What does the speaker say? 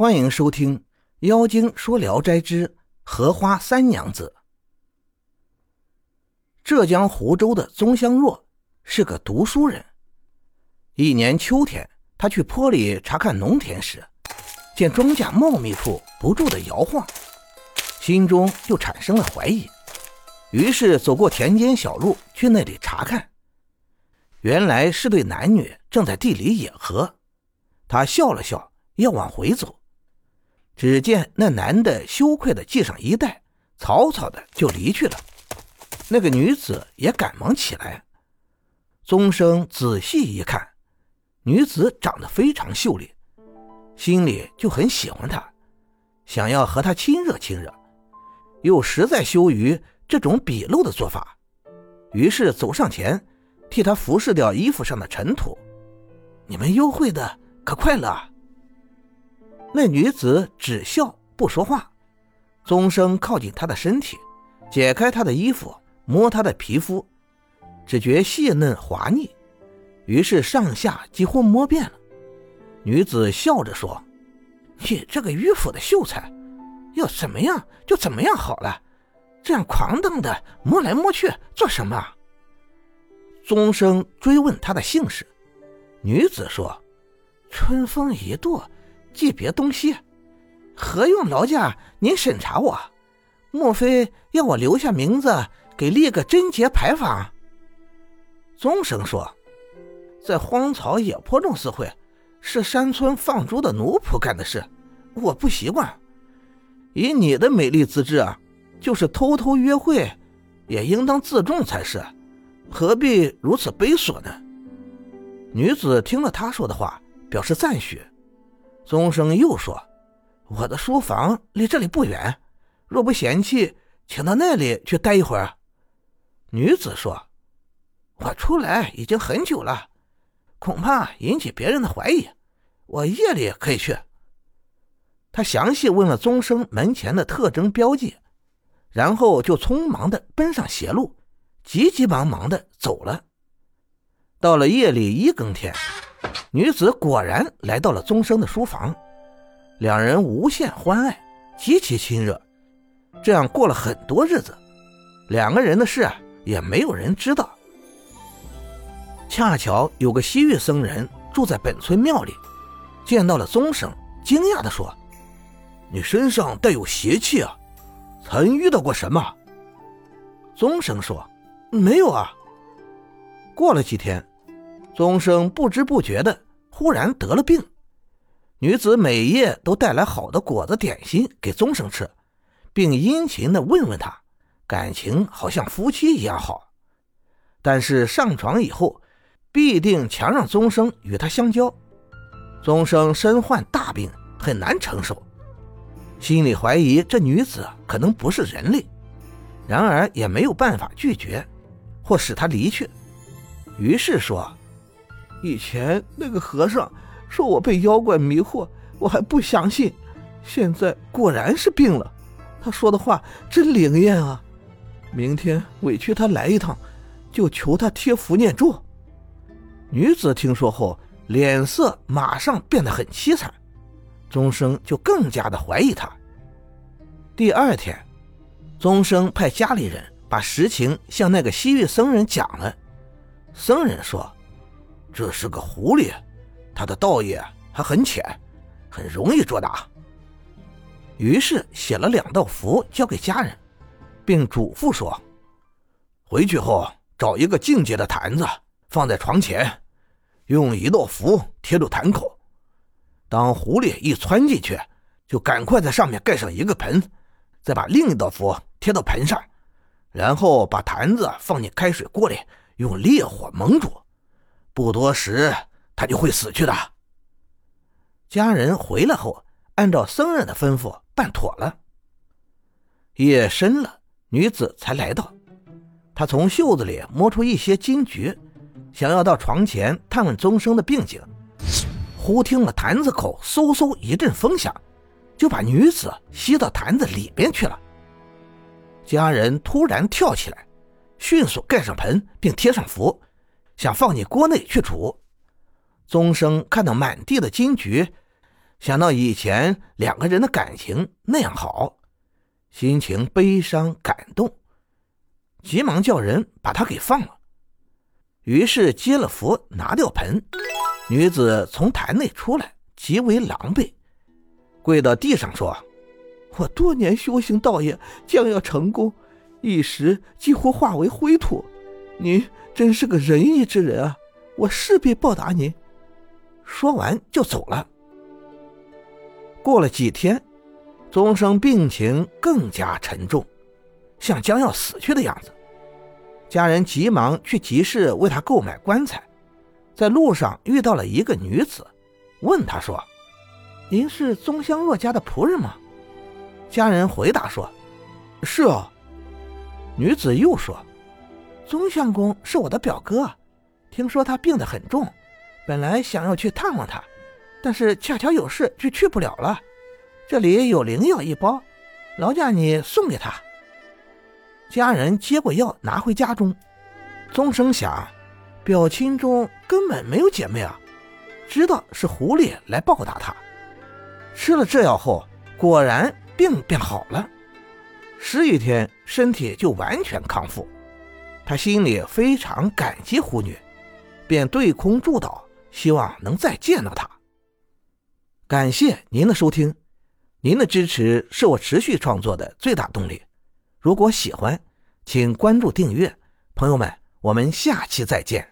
欢迎收听《妖精说聊斋之荷花三娘子》。浙江湖州的宗香若是个读书人。一年秋天，他去坡里查看农田时，见庄稼茂密处不住的摇晃，心中就产生了怀疑，于是走过田间小路去那里查看。原来是对男女正在地里野合。他笑了笑，要往回走，只见那男的羞愧的系上衣带，草草的就离去了。那个女子也赶忙起来。宗生仔细一看，女子长得非常秀丽，心里就很喜欢她，想要和她亲热亲热，又实在羞于这种鄙陋的做法，于是走上前，替她服侍掉衣服上的尘土。你们幽会的。可快乐！那女子只笑不说话。宗生靠近她的身体，解开她的衣服，摸她的皮肤，只觉细嫩滑腻，于是上下几乎摸遍了。女子笑着说：“你这个迂腐的秀才，要怎么样就怎么样好了，这样狂荡的摸来摸去做什么？”宗生追问她的姓氏，女子说。春风一度，寄别东西，何用劳驾您审查我？莫非要我留下名字给立个贞节牌坊？宗生说，在荒草野坡中私会，是山村放猪的奴仆干的事，我不习惯。以你的美丽资质啊，就是偷偷约会，也应当自重才是，何必如此卑琐呢？女子听了他说的话。表示赞许，宗生又说：“我的书房离这里不远，若不嫌弃，请到那里去待一会儿。”女子说：“我出来已经很久了，恐怕引起别人的怀疑，我夜里可以去。”他详细问了宗生门前的特征标记，然后就匆忙的奔上斜路，急急忙忙的走了。到了夜里一更天。女子果然来到了宗生的书房，两人无限欢爱，极其亲热。这样过了很多日子，两个人的事也没有人知道。恰巧有个西域僧人住在本村庙里，见到了宗生，惊讶地说：“你身上带有邪气啊，曾遇到过什么？”宗生说：“没有啊。”过了几天。宗生不知不觉的忽然得了病，女子每夜都带来好的果子点心给宗生吃，并殷勤的问问他，感情好像夫妻一样好。但是上床以后，必定强让宗生与他相交。宗生身患大病，很难承受，心里怀疑这女子可能不是人类，然而也没有办法拒绝或使她离去，于是说。以前那个和尚说我被妖怪迷惑，我还不相信，现在果然是病了。他说的话真灵验啊！明天委屈他来一趟，就求他贴符念咒。女子听说后，脸色马上变得很凄惨，钟生就更加的怀疑他。第二天，钟生派家里人把实情向那个西域僧人讲了，僧人说。这是个狐狸，他的道业还很浅，很容易捉拿。于是写了两道符交给家人，并嘱咐说：“回去后找一个净洁的坛子放在床前，用一道符贴住坛口。当狐狸一窜进去，就赶快在上面盖上一个盆，再把另一道符贴到盆上，然后把坛子放进开水锅里，用烈火猛煮。”不多时，他就会死去的。家人回来后，按照僧人的吩咐办妥了。夜深了，女子才来到。她从袖子里摸出一些金菊，想要到床前探问宗生的病情。忽听了坛子口嗖嗖一阵风响，就把女子吸到坛子里边去了。家人突然跳起来，迅速盖上盆，并贴上符。想放进锅内去煮。宗生看到满地的金菊，想到以前两个人的感情那样好，心情悲伤感动，急忙叫人把他给放了。于是接了符，拿掉盆，女子从坛内出来，极为狼狈，跪到地上说：“我多年修行道业将要成功，一时几乎化为灰土。您真是个仁义之人啊！我势必报答您。”说完就走了。过了几天，宗生病情更加沉重，像将要死去的样子。家人急忙去集市为他购买棺材，在路上遇到了一个女子，问他说：“您是宗香若家的仆人吗？”家人回答说：“是啊。”女子又说：“宗相公是我的表哥，听说他病得很重，本来想要去探望他。”但是恰巧有事，就去不了了。这里有灵药一包，劳驾你送给他。家人接过药，拿回家中。宗生想，表亲中根本没有姐妹啊，知道是狐狸来报答他。吃了这药后，果然病变好了，十余天身体就完全康复。他心里非常感激狐女，便对空祝祷，希望能再见到她。感谢您的收听，您的支持是我持续创作的最大动力。如果喜欢，请关注订阅。朋友们，我们下期再见。